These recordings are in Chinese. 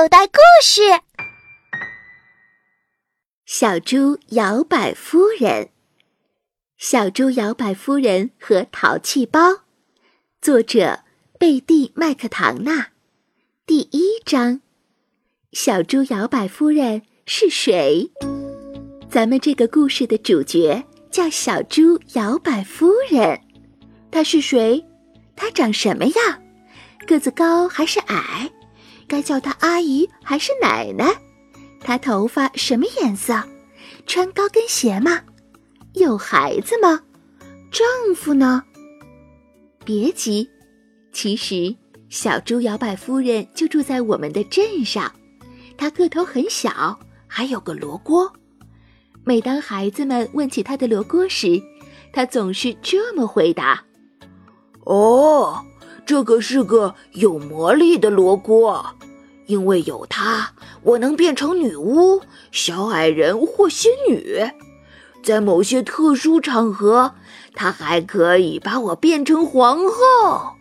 口袋故事：小猪摇摆夫人。小猪摇摆夫人和淘气包，作者贝蒂·麦克唐纳。第一章：小猪摇摆夫人是谁？咱们这个故事的主角叫小猪摇摆夫人。她是谁？她长什么样？个子高还是矮？该叫她阿姨还是奶奶？她头发什么颜色？穿高跟鞋吗？有孩子吗？丈夫呢？别急，其实小猪摇摆夫人就住在我们的镇上。她个头很小，还有个罗锅。每当孩子们问起她的罗锅时，她总是这么回答：“哦，这个是个有魔力的罗锅，因为有它，我能变成女巫、小矮人或仙女。”在某些特殊场合，他还可以把我变成皇后。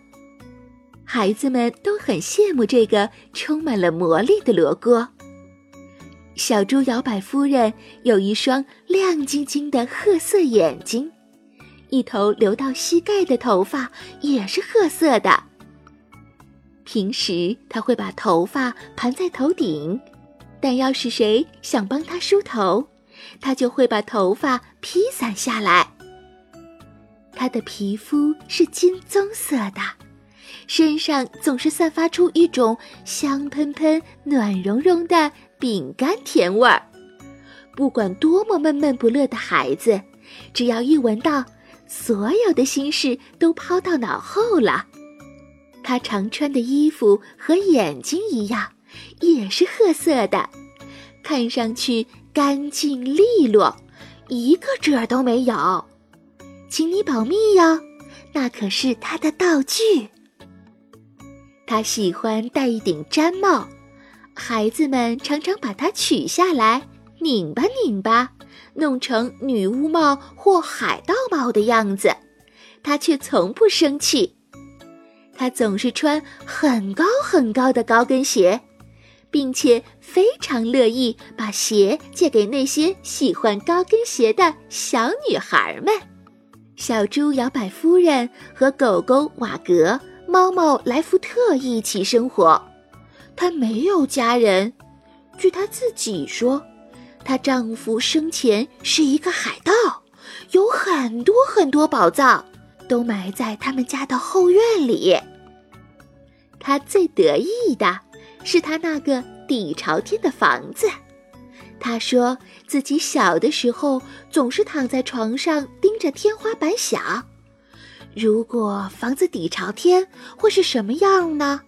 孩子们都很羡慕这个充满了魔力的罗锅。小猪摇摆夫人有一双亮晶晶的褐色眼睛，一头流到膝盖的头发也是褐色的。平时她会把头发盘在头顶，但要是谁想帮她梳头，他就会把头发披散下来。他的皮肤是金棕色的，身上总是散发出一种香喷喷、暖融融的饼干甜味儿。不管多么闷闷不乐的孩子，只要一闻到，所有的心事都抛到脑后了。他常穿的衣服和眼睛一样，也是褐色的，看上去。干净利落，一个褶都没有，请你保密哟，那可是他的道具。他喜欢戴一顶毡帽，孩子们常常把它取下来，拧吧拧吧，弄成女巫帽或海盗帽的样子，他却从不生气。他总是穿很高很高的高跟鞋。并且非常乐意把鞋借给那些喜欢高跟鞋的小女孩们。小猪摇摆夫人和狗狗瓦格、猫猫莱福特一起生活。她没有家人，据她自己说，她丈夫生前是一个海盗，有很多很多宝藏，都埋在他们家的后院里。他最得意的。是他那个底朝天的房子。他说自己小的时候总是躺在床上盯着天花板想：如果房子底朝天会是什么样呢？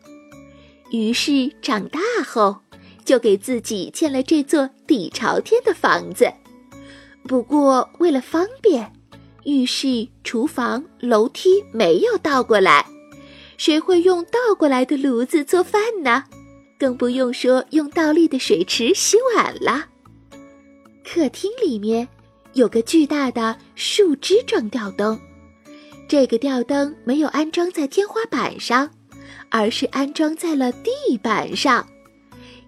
于是长大后就给自己建了这座底朝天的房子。不过为了方便，浴室、厨房、楼梯没有倒过来。谁会用倒过来的炉子做饭呢？更不用说用倒立的水池洗碗了。客厅里面有个巨大的树枝状吊灯，这个吊灯没有安装在天花板上，而是安装在了地板上，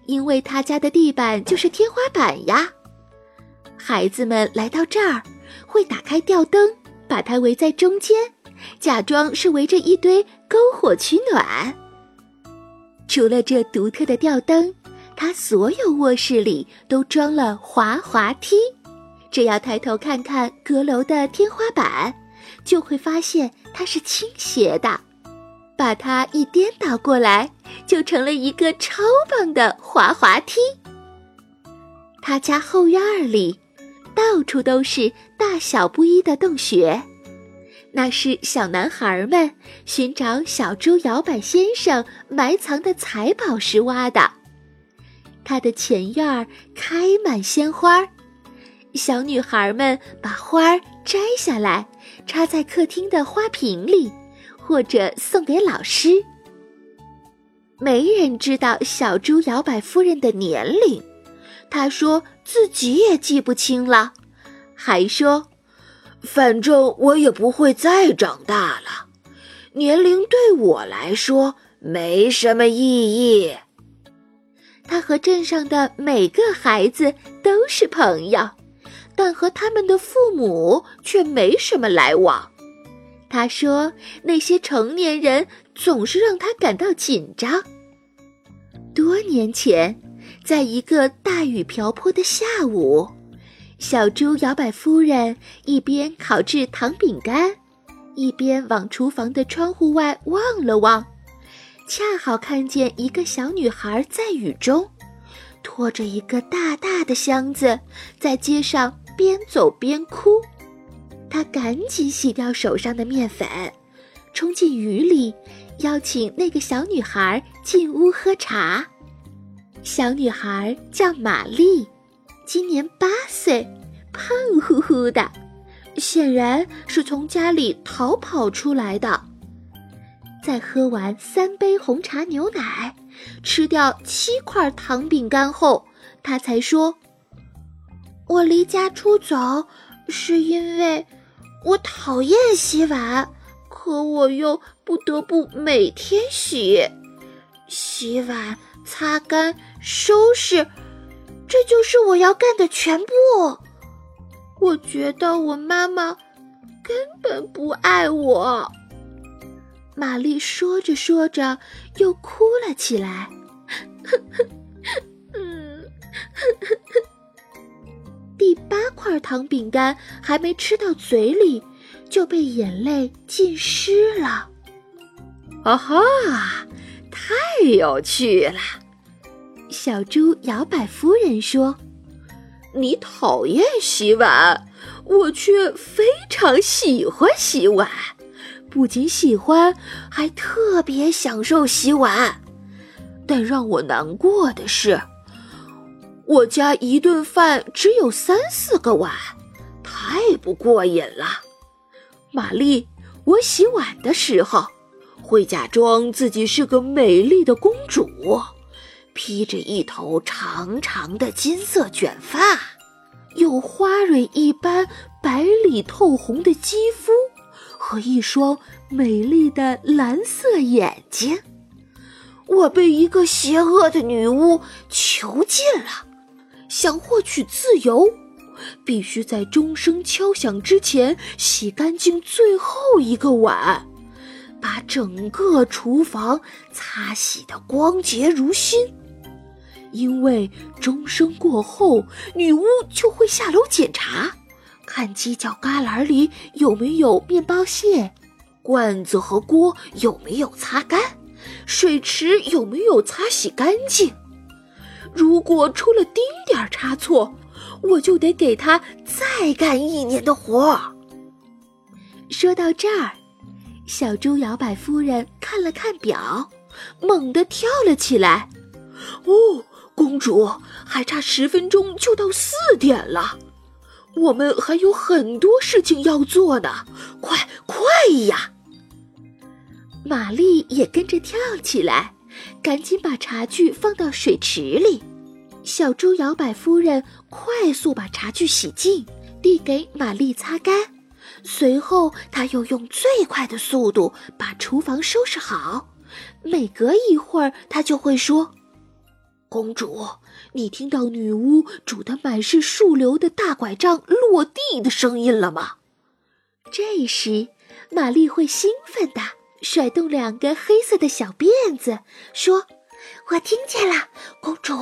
因为他家的地板就是天花板呀。孩子们来到这儿，会打开吊灯，把它围在中间，假装是围着一堆篝火取暖。除了这独特的吊灯，他所有卧室里都装了滑滑梯。只要抬头看看阁楼的天花板，就会发现它是倾斜的。把它一颠倒过来，就成了一个超棒的滑滑梯。他家后院里，到处都是大小不一的洞穴。那是小男孩们寻找小猪摇摆先生埋藏的财宝时挖的。他的前院儿开满鲜花，小女孩们把花儿摘下来插在客厅的花瓶里，或者送给老师。没人知道小猪摇摆夫人的年龄，她说自己也记不清了，还说。反正我也不会再长大了，年龄对我来说没什么意义。他和镇上的每个孩子都是朋友，但和他们的父母却没什么来往。他说，那些成年人总是让他感到紧张。多年前，在一个大雨瓢泼的下午，小猪摇摆夫人一边烤制糖饼干，一边往厨房的窗户外望了望。恰好看见一个小女孩在雨中，拖着一个大大的箱子，在街上边走边哭。她赶紧洗掉手上的面粉，冲进雨里，邀请那个小女孩进屋喝茶。小女孩叫玛丽，今年八岁，胖乎乎的，显然是从家里逃跑出来的。在喝完三杯红茶牛奶，吃掉七块糖饼干后，他才说：“我离家出走，是因为我讨厌洗碗，可我又不得不每天洗。洗碗、擦干、收拾，这就是我要干的全部。我觉得我妈妈根本不爱我。”玛丽说着说着，又哭了起来。嗯，第八块糖饼干还没吃到嘴里，就被眼泪浸湿了。啊哈，太有趣了！小猪摇摆夫人说：“你讨厌洗碗，我却非常喜欢洗碗。”不仅喜欢，还特别享受洗碗。但让我难过的是，我家一顿饭只有三四个碗，太不过瘾了。玛丽，我洗碗的时候会假装自己是个美丽的公主，披着一头长长的金色卷发，有花蕊一般白里透红的肌肤。和一双美丽的蓝色眼睛，我被一个邪恶的女巫囚禁了。想获取自由，必须在钟声敲响之前洗干净最后一个碗，把整个厨房擦洗得光洁如新。因为钟声过后，女巫就会下楼检查。看犄角旮旯里有没有面包屑，罐子和锅有没有擦干，水池有没有擦洗干净。如果出了丁点差错，我就得给她再干一年的活。说到这儿，小猪摇摆夫人看了看表，猛地跳了起来：“哦，公主，还差十分钟就到四点了。”我们还有很多事情要做呢，快快呀！玛丽也跟着跳起来，赶紧把茶具放到水池里。小猪摇摆夫人快速把茶具洗净，递给玛丽擦干。随后，她又用最快的速度把厨房收拾好。每隔一会儿，她就会说：“公主。”你听到女巫拄的满是树瘤的大拐杖落地的声音了吗？这时，玛丽会兴奋地甩动两个黑色的小辫子，说：“我听见了，公主，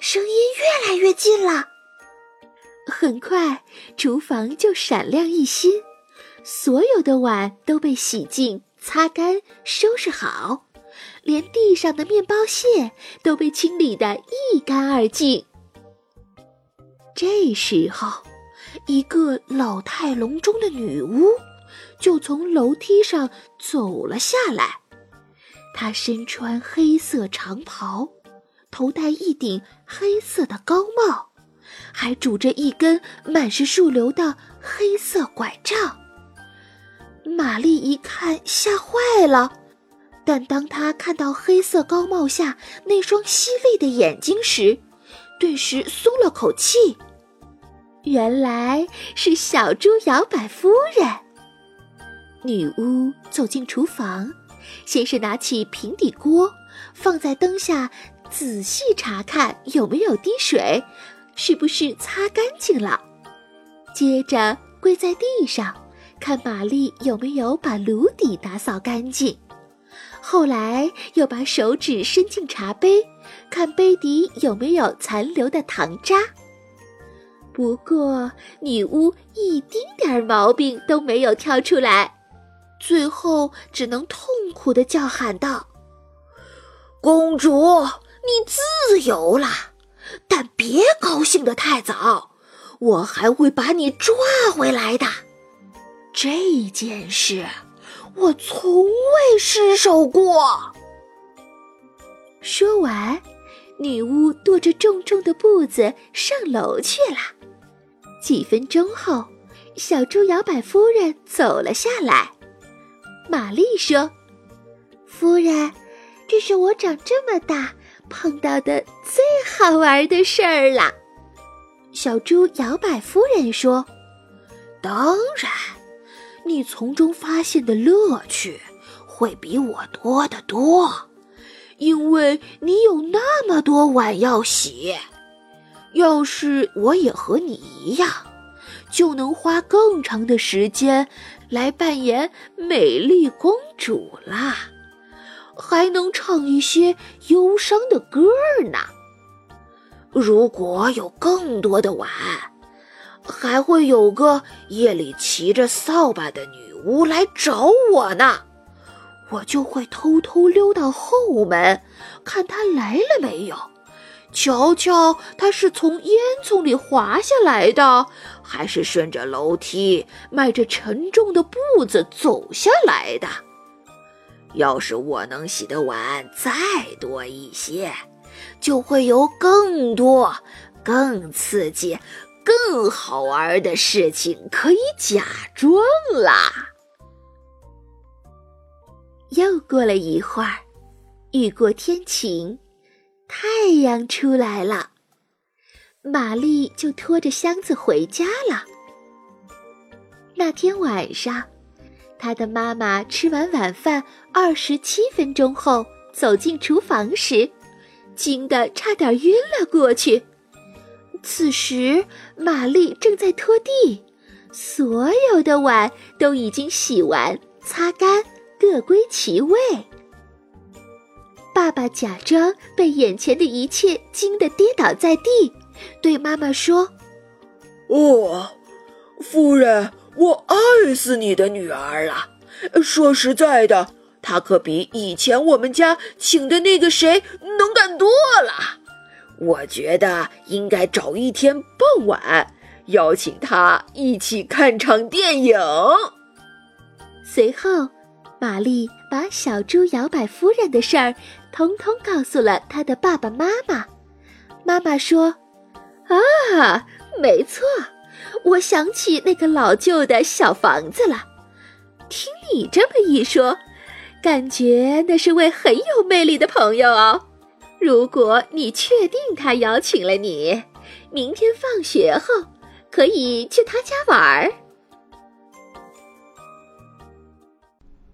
声音越来越近了。”很快，厨房就闪亮一新，所有的碗都被洗净、擦干、收拾好。连地上的面包屑都被清理得一干二净。这时候，一个老态龙钟的女巫就从楼梯上走了下来。她身穿黑色长袍，头戴一顶黑色的高帽，还拄着一根满是树瘤的黑色拐杖。玛丽一看，吓坏了。但当他看到黑色高帽下那双犀利的眼睛时，顿时松了口气。原来是小猪摇摆夫人。女巫走进厨房，先是拿起平底锅，放在灯下仔细查看有没有滴水，是不是擦干净了。接着跪在地上，看玛丽有没有把炉底打扫干净。后来又把手指伸进茶杯，看杯底有没有残留的糖渣。不过女巫一丁点儿毛病都没有挑出来，最后只能痛苦地叫喊道：“公主，你自由了，但别高兴得太早，我还会把你抓回来的。这件事。”我从未失手过。说完，女巫跺着重重的步子上楼去了。几分钟后，小猪摇摆夫人走了下来。玛丽说：“夫人，这是我长这么大碰到的最好玩的事儿了。”小猪摇摆夫人说：“当然。”你从中发现的乐趣会比我多得多，因为你有那么多碗要洗。要是我也和你一样，就能花更长的时间来扮演美丽公主啦，还能唱一些忧伤的歌儿呢。如果有更多的碗。还会有个夜里骑着扫把的女巫来找我呢，我就会偷偷溜到后门，看她来了没有，瞧瞧她是从烟囱里滑下来的，还是顺着楼梯迈着沉重的步子走下来的。要是我能洗的碗再多一些，就会有更多、更刺激。更好玩的事情可以假装啦。又过了一会儿，雨过天晴，太阳出来了，玛丽就拖着箱子回家了。那天晚上，她的妈妈吃完晚饭二十七分钟后走进厨房时，惊得差点晕了过去。此时，玛丽正在拖地，所有的碗都已经洗完、擦干，各归其位。爸爸假装被眼前的一切惊得跌倒在地，对妈妈说：“哦，夫人，我爱死你的女儿了。说实在的，她可比以前我们家请的那个谁能干多了。”我觉得应该找一天傍晚，邀请他一起看场电影。随后，玛丽把小猪摇摆夫人的事儿通通告诉了她的爸爸妈妈。妈妈说：“啊，没错，我想起那个老旧的小房子了。听你这么一说，感觉那是位很有魅力的朋友哦。”如果你确定他邀请了你，明天放学后可以去他家玩儿。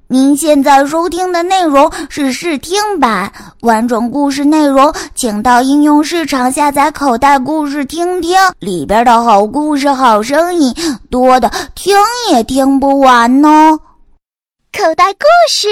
您现在收听的内容是试听版，完整故事内容请到应用市场下载口袋故事听听，里边的好故事、好声音多的听也听不完呢。口袋故事。